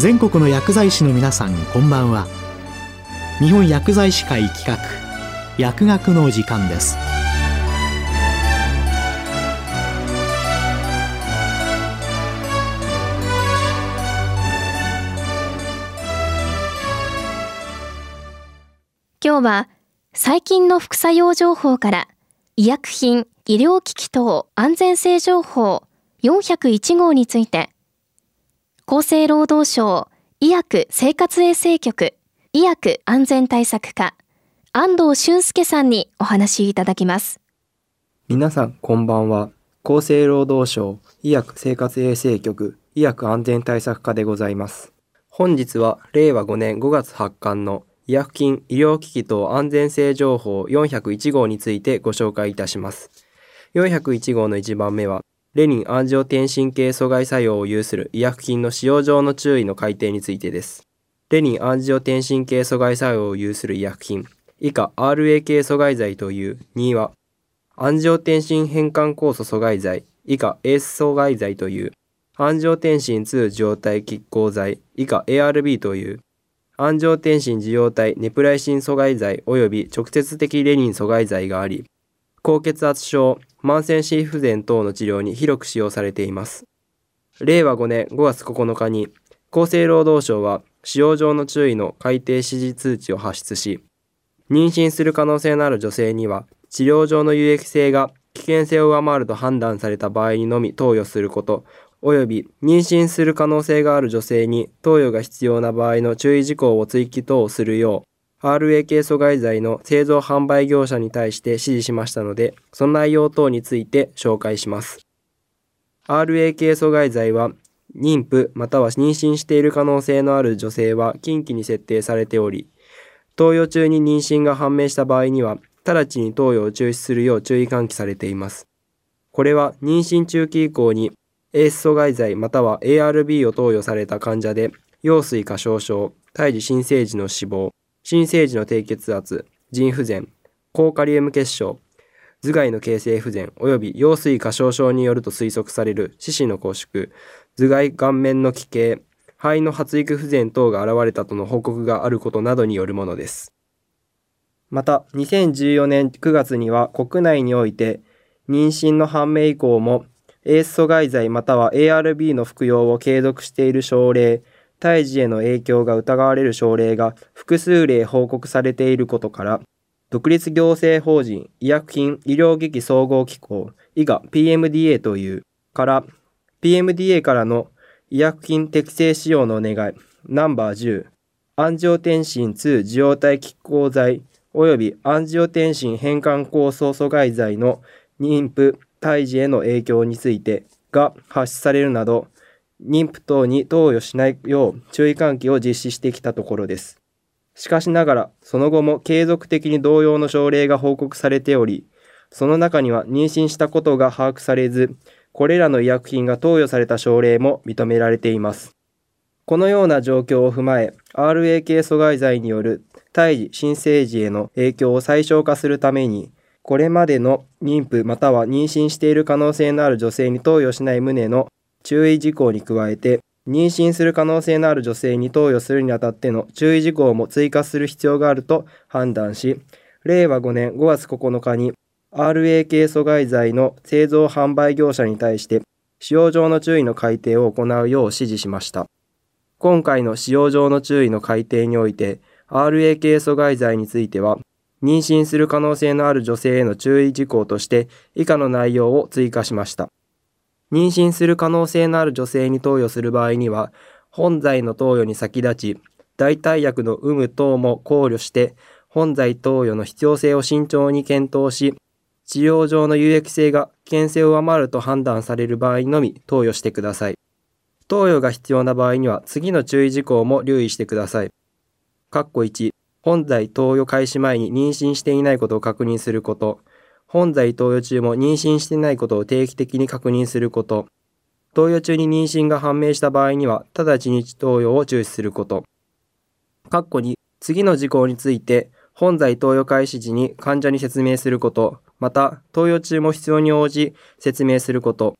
全国の薬剤師の皆さんこんばんは。日本薬剤師会企画薬学の時間です。今日は最近の副作用情報から医薬品医療機器等安全性情報401号について厚生労働省医薬生活衛生局医薬安全対策課安藤俊介さんにお話しいただきます。皆さんこんばんは。厚生労働省医薬生活衛生局医薬安全対策課でございます。本日は令和5年5月発刊の医薬品医療機器等安全性情報401号についてご紹介いたします。401号の1番目はレニンアンジオテンシン系阻害作用を有する医薬品の使用上の注意の改定についてです。レニンアンジオテンシン系阻害作用を有する医薬品、以下 RA 系阻害剤という2は、アンジオテンシン変換酵素阻害剤、以下 ACE 阻害剤という、アンジオテンシン2受容体拮抗剤、以下 ARB という、アンジオテンシン受容体ネプライシン阻害剤及び直接的レニン阻害剤があり、高血圧症、慢性心不全等の治療に広く使用されています。令和5年5月9日に厚生労働省は使用上の注意の改定指示通知を発出し、妊娠する可能性のある女性には治療上の有益性が危険性を上回ると判断された場合にのみ投与すること、及び妊娠する可能性がある女性に投与が必要な場合の注意事項を追記等をするよう RA 系阻害剤の製造販売業者に対して指示しましたので、その内容等について紹介します。RA 系阻害剤は、妊婦または妊娠している可能性のある女性は近畿に設定されており、投与中に妊娠が判明した場合には、直ちに投与を中止するよう注意喚起されています。これは妊娠中期以降に ACE 阻害剤または ARB を投与された患者で、羊水過小症、胎児新生児の死亡、新生児の低血圧、腎不全、高カリウム結晶、頭蓋の形成不全及び羊水過小症によると推測される四肢の拘縮、頭蓋顔面の奇形、肺の発育不全等が現れたとの報告があることなどによるものです。また、2014年9月には国内において、妊娠の判明以降も、エース阻害剤または ARB の服用を継続している症例、胎児への影響が疑われる症例が複数例報告されていることから、独立行政法人医薬品医療機器総合機構、以下 PMDA というから、PMDA からの医薬品適正使用のお願い、ナンバー10、アンジオテンシン2受容体拮抗剤及びアンジオテンシン変換酵素阻害剤の妊婦、胎児への影響についてが発出されるなど、妊婦等に投与しないよう注意喚起を実施してきたところです。しかしながら、その後も継続的に同様の症例が報告されており、その中には妊娠したことが把握されず、これらの医薬品が投与された症例も認められています。このような状況を踏まえ、RA 系阻害剤による胎児、新生児への影響を最小化するために、これまでの妊婦または妊娠している可能性のある女性に投与しない旨の注意事項に加えて、妊娠する可能性のある女性に投与するにあたっての注意事項も追加する必要があると判断し、令和5年5月9日に RA 系阻害剤の製造販売業者に対して使用上の注意の改定を行うよう指示しました。今回の使用上の注意の改定において RA 系阻害剤については妊娠する可能性のある女性への注意事項として以下の内容を追加しました。妊娠する可能性のある女性に投与する場合には、本剤の投与に先立ち、代替薬の有無等も考慮して、本剤投与の必要性を慎重に検討し、治療上の有益性が危険性を上回ると判断される場合のみ投与してください。投与が必要な場合には次の注意事項も留意してください。1、本剤投与開始前に妊娠していないことを確認すること。本剤投与中も妊娠していないことを定期的に確認すること。投与中に妊娠が判明した場合には、直ちに投与を中止すること。括弧に、次の事項について、本剤投与開始時に患者に説明すること、また、投与中も必要に応じ説明すること。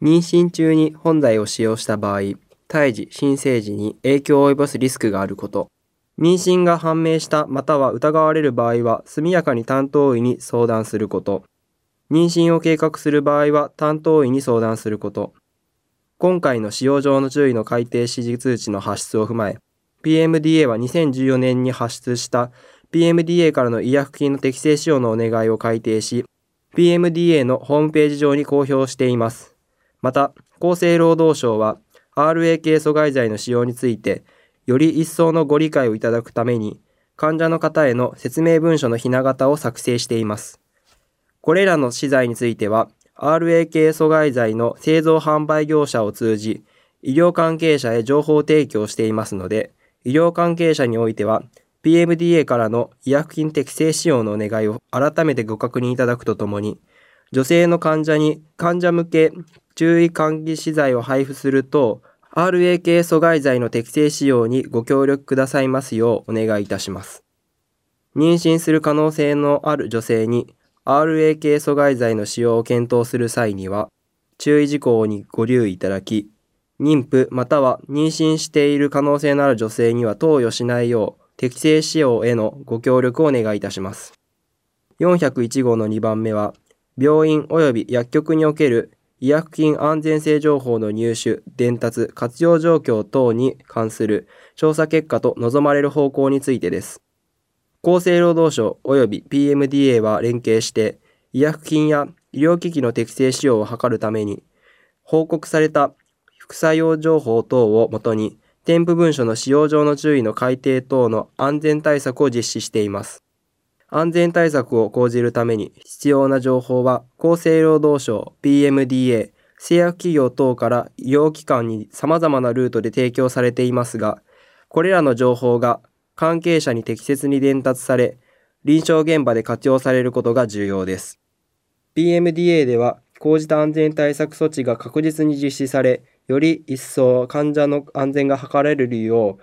妊娠中に本剤を使用した場合、胎児、新生児に影響を及ぼすリスクがあること、妊娠が判明したまたは疑われる場合は速やかに担当医に相談すること、妊娠を計画する場合は担当医に相談すること、今回の使用上の注意の改定指示通知の発出を踏まえ、PMDA は2014年に発出した PMDA からの医薬品の適正使用のお願いを改定し、PMDA のホームページ上に公表しています。また、厚生労働省は RA 系阻害剤の使用について、より一層のご理解をいただくために、患者の方への説明文書のひな形を作成しています。これらの資材については、RA 系阻害剤の製造販売業者を通じ、医療関係者へ情報提供していますので、医療関係者においては、PMDA からの医薬品適正使用のお願いを改めてご確認いただくとともに、女性の患者に患者向け注意喚起資材を配布すると、RA 系阻害剤の適正使用にご協力くださいますようお願いいたします。妊娠する可能性のある女性に RA 系阻害剤の使用を検討する際には、注意事項にご留意いただき、妊婦または妊娠している可能性のある女性には投与しないよう適正使用へのご協力をお願いいたします。401号の2番目は、病院及び薬局における医薬品安全性情報の入手、伝達、活用状況等に関する調査結果と望まれる方向についてです。厚生労働省及び PMDA は連携して、医薬品や医療機器の適正使用を図るために、報告された副作用情報等をもとに、添付文書の使用上の注意の改定等の安全対策を実施しています。安全対策を講じるために必要な情報は厚生労働省 PMDA 製薬企業等から医療機関に様々なルートで提供されていますが、これらの情報が関係者に適切に伝達され、臨床現場で活用されることが重要です。PMDA では、講じた安全対策措置が確実に実施され、より一層患者の安全が図られるよう、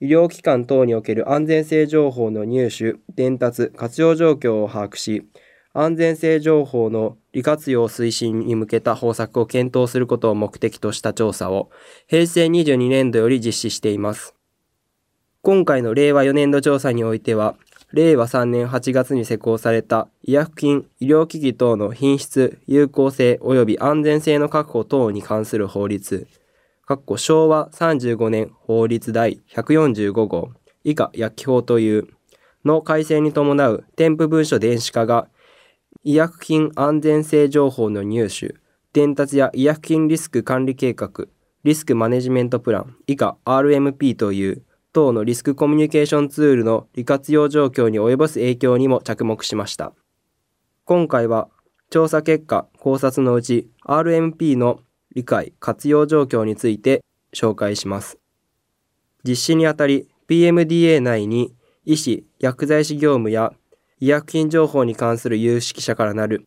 医療機関等における安全性情報の入手、伝達、活用状況を把握し、安全性情報の利活用推進に向けた方策を検討することを目的とした調査を平成22年度より実施しています。今回の令和4年度調査においては、令和3年8月に施行された医薬品、医療機器等の品質、有効性及び安全性の確保等に関する法律、昭和35年法律第145号以下薬機法というの改正に伴う添付文書電子化が医薬品安全性情報の入手、伝達や医薬品リスク管理計画、リスクマネジメントプラン以下 RMP という等のリスクコミュニケーションツールの利活用状況に及ぼす影響にも着目しました。今回は調査結果、考察のうち RMP の理解、活用状況について紹介します。実施にあたり PMDA 内に医師、薬剤師業務や医薬品情報に関する有識者からなる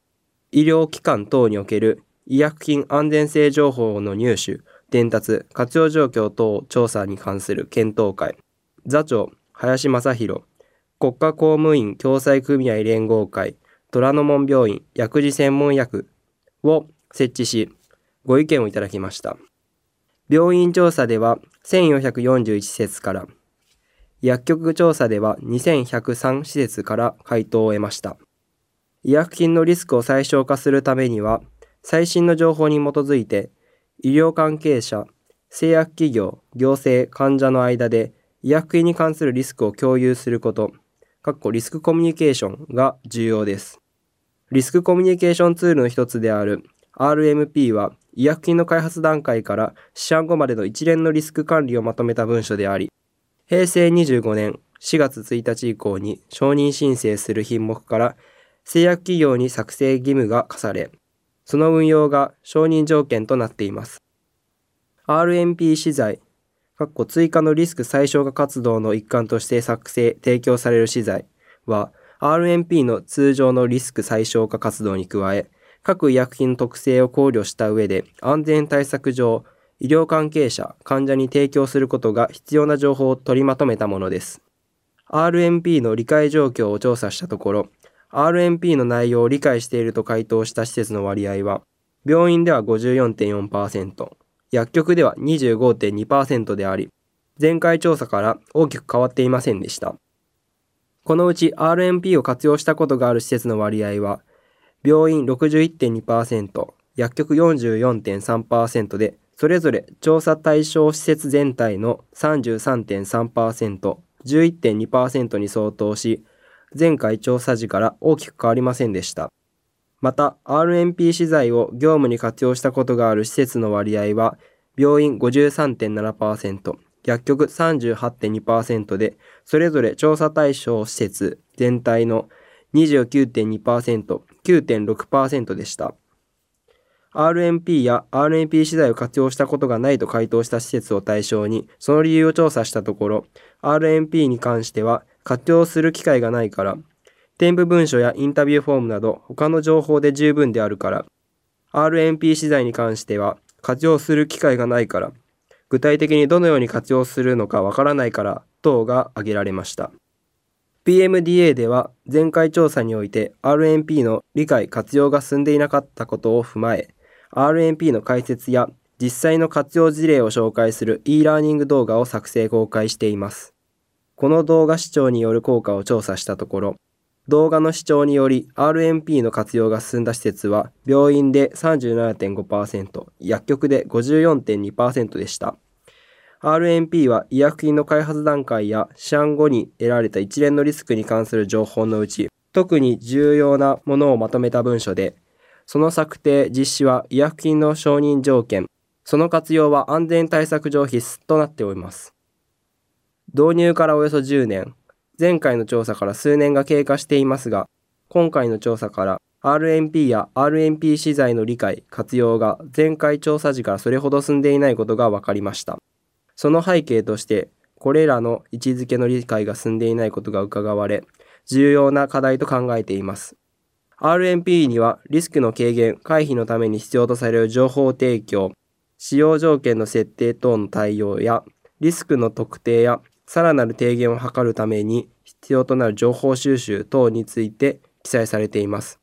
医療機関等における医薬品安全性情報の入手、伝達、活用状況等調査に関する検討会、座長、林正宏、国家公務員共済組合連合会、虎ノ門病院薬事専門薬を設置し、ご意見をいただきました。病院調査では1441施設から、薬局調査では2103施設から回答を得ました。医薬品のリスクを最小化するためには、最新の情報に基づいて、医療関係者、製薬企業、行政、患者の間で医薬品に関するリスクを共有すること、リスクコミュニケーションが重要です。リスクコミュニケーションツールの一つである RMP は医薬品の開発段階から市販後までの一連のリスク管理をまとめた文書であり、平成25年4月1日以降に承認申請する品目から製薬企業に作成義務が課され、その運用が承認条件となっています。RMP 資材、追加のリスク最小化活動の一環として作成、提供される資材は、RMP の通常のリスク最小化活動に加え、各医薬品の特性を考慮した上で安全対策上、医療関係者、患者に提供することが必要な情報を取りまとめたものです。RMP の理解状況を調査したところ、RMP の内容を理解していると回答した施設の割合は、病院では54.4%、薬局では25.2%であり、前回調査から大きく変わっていませんでした。このうち RMP を活用したことがある施設の割合は、病院61.2%、薬局44.3%で、それぞれ調査対象施設全体の33.3%、11.2%に相当し、前回調査時から大きく変わりませんでした。また、RMP 資材を業務に活用したことがある施設の割合は、病院53.7%、薬局38.2%で、それぞれ調査対象施設全体の29.2%、9.6%でした。RMP や RMP 資材を活用したことがないと回答した施設を対象に、その理由を調査したところ、RMP に関しては活用する機会がないから、添付文書やインタビューフォームなど他の情報で十分であるから、RMP 資材に関しては活用する機会がないから、具体的にどのように活用するのかわからないから等が挙げられました。PMDA では前回調査において RMP の理解活用が進んでいなかったことを踏まえ、RMP の解説や実際の活用事例を紹介する e ラーニング動画を作成公開しています。この動画視聴による効果を調査したところ、動画の視聴により RMP の活用が進んだ施設は病院で37.5%、薬局で54.2%でした。RMP は医薬品の開発段階や試案後に得られた一連のリスクに関する情報のうち、特に重要なものをまとめた文書で、その策定、実施は医薬品の承認条件、その活用は安全対策上必須となっております。導入からおよそ10年、前回の調査から数年が経過していますが、今回の調査から RMP や RMP 資材の理解、活用が前回調査時からそれほど進んでいないことが分かりました。その背景として、これらの位置づけの理解が進んでいないことが伺われ、重要な課題と考えています。RMP にはリスクの軽減、回避のために必要とされる情報提供、使用条件の設定等の対応や、リスクの特定やさらなる低減を図るために必要となる情報収集等について記載されています。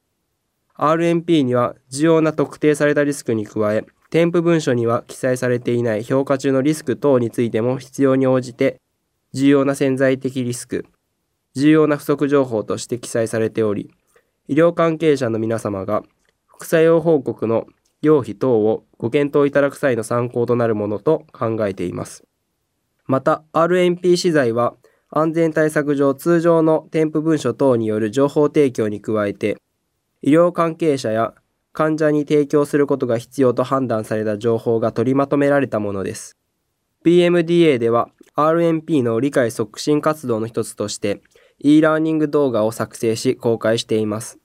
RMP には重要な特定されたリスクに加え、添付文書には記載されていない評価中のリスク等についても必要に応じて重要な潜在的リスク、重要な不足情報として記載されており、医療関係者の皆様が副作用報告の用費等をご検討いただく際の参考となるものと考えています。また、RNP 資材は安全対策上通常の添付文書等による情報提供に加えて、医療関係者や患者に提供することが必要と判断された情報が取りまとめられたものです。PMDA では RNP の理解促進活動の一つとして e ラーニング動画を作成し公開しています。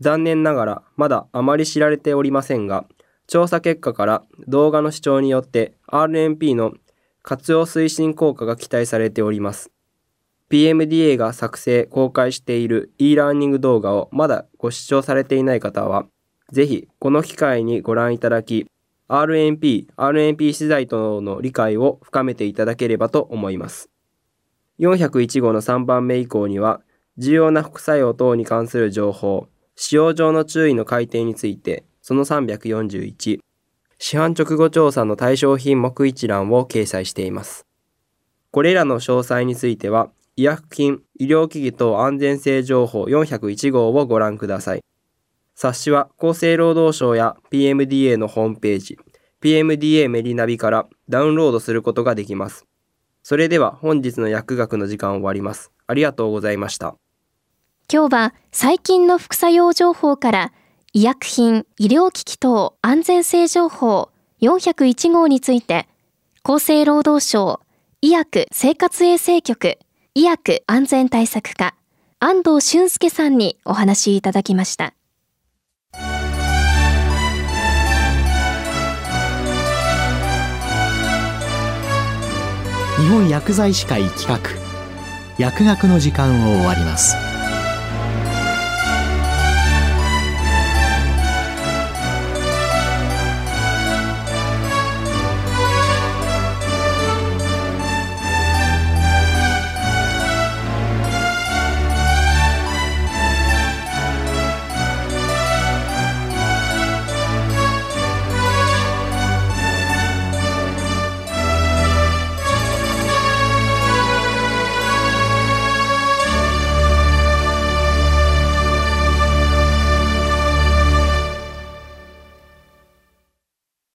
残念ながらまだあまり知られておりませんが、調査結果から動画の視聴によって RNP の活用推進効果が期待されております。PMDA が作成、公開している e ラーニング動画をまだご視聴されていない方は、ぜひこの機会にご覧いただき、RNP、RNP 資材との理解を深めていただければと思います。401号の3番目以降には、重要な副作用等に関する情報、使用上の注意の改定について、その341、市販直後調査の対象品目一覧を掲載しています。これらの詳細については、医薬品、医療機器等安全性情報401号をご覧ください。冊子は厚生労働省や PMDA のホームページ、PMDA メリナビからダウンロードすることができます。それでは本日の薬学の時間を終わります。ありがとうございました。今日は最近の副作用情報から医薬品、医療機器等安全性情報401号について厚生労働省医薬生活衛生局医薬安全対策課安藤俊介さんにお話しいただきました。日本薬剤師会企画。薬学の時間を終わります。